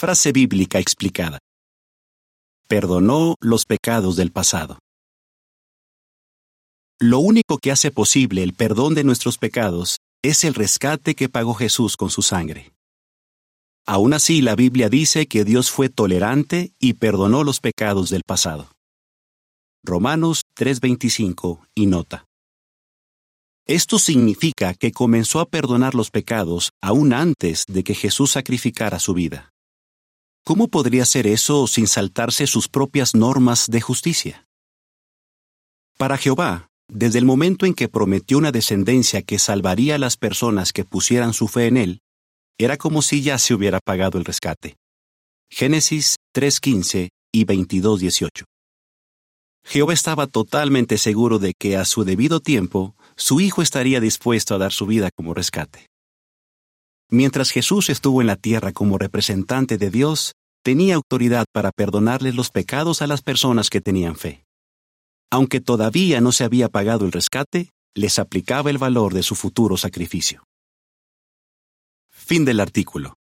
Frase bíblica explicada. Perdonó los pecados del pasado. Lo único que hace posible el perdón de nuestros pecados es el rescate que pagó Jesús con su sangre. Aún así, la Biblia dice que Dios fue tolerante y perdonó los pecados del pasado. Romanos 3:25 y nota. Esto significa que comenzó a perdonar los pecados aún antes de que Jesús sacrificara su vida. ¿Cómo podría ser eso sin saltarse sus propias normas de justicia? Para Jehová, desde el momento en que prometió una descendencia que salvaría a las personas que pusieran su fe en él, era como si ya se hubiera pagado el rescate. Génesis 3.15 y 22.18. Jehová estaba totalmente seguro de que a su debido tiempo su Hijo estaría dispuesto a dar su vida como rescate. Mientras Jesús estuvo en la tierra como representante de Dios, tenía autoridad para perdonarles los pecados a las personas que tenían fe. Aunque todavía no se había pagado el rescate, les aplicaba el valor de su futuro sacrificio. Fin del artículo.